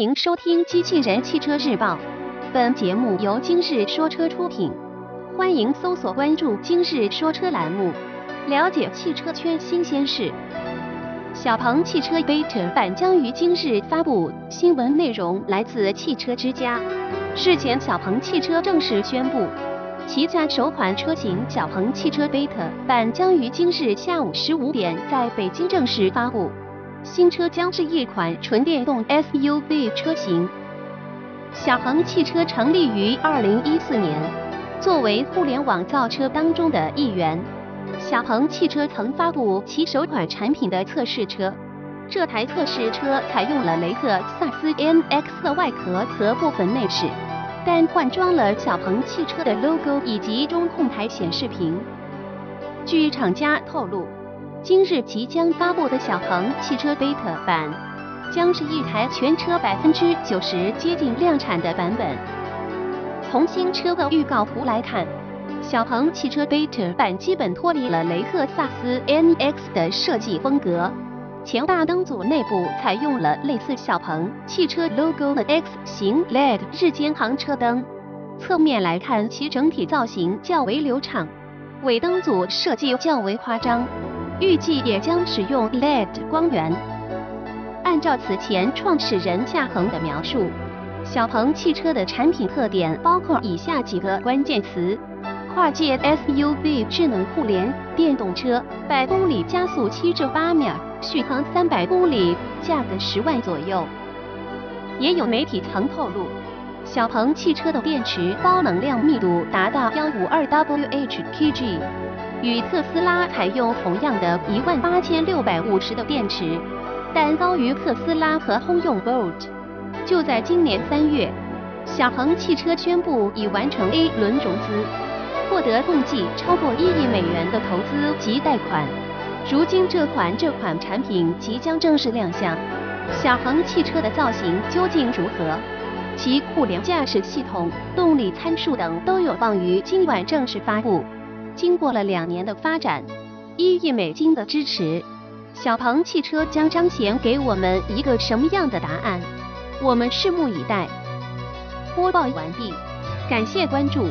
迎收听《机器人汽车日报》，本节目由今日说车出品。欢迎搜索关注“今日说车”栏目，了解汽车圈新鲜事。小鹏汽车 Beta 版将于今日发布，新闻内容来自汽车之家。日前，小鹏汽车正式宣布，旗下首款车型小鹏汽车 Beta 版将于今日下午十五点在北京正式发布。新车将是一款纯电动 SUV 车型。小鹏汽车成立于二零一四年，作为互联网造车当中的一员，小鹏汽车曾发布其首款产品的测试车。这台测试车采用了雷克萨斯 NX 的外壳和部分内饰，但换装了小鹏汽车的 logo 以及中控台显示屏。据厂家透露。今日即将发布的小鹏汽车 Beta 版，将是一台全车百分之九十接近量产的版本。从新车的预告图来看，小鹏汽车 Beta 版基本脱离了雷克萨斯 NX 的设计风格，前大灯组内部采用了类似小鹏汽车 logo 的 X 型 LED 日间行车灯，侧面来看其整体造型较为流畅，尾灯组设计较为夸张。预计也将使用 LED 光源。按照此前创始人夏恒的描述，小鹏汽车的产品特点包括以下几个关键词：跨界 SUV、智能互联、电动车、百公里加速七至八秒、续航三百公里、价格十万左右。也有媒体曾透露，小鹏汽车的电池高能量密度达到幺五二 Wh/kg。与特斯拉采用同样的一万八千六百五十的电池，但高于特斯拉和通用 Bolt。就在今年三月，小鹏汽车宣布已完成 A 轮融资，获得共计超过一亿美元的投资及贷款。如今这款这款产品即将正式亮相，小鹏汽车的造型究竟如何？其互联驾驶系统、动力参数等都有望于今晚正式发布。经过了两年的发展，一亿美金的支持，小鹏汽车将彰显给我们一个什么样的答案？我们拭目以待。播报完毕，感谢关注。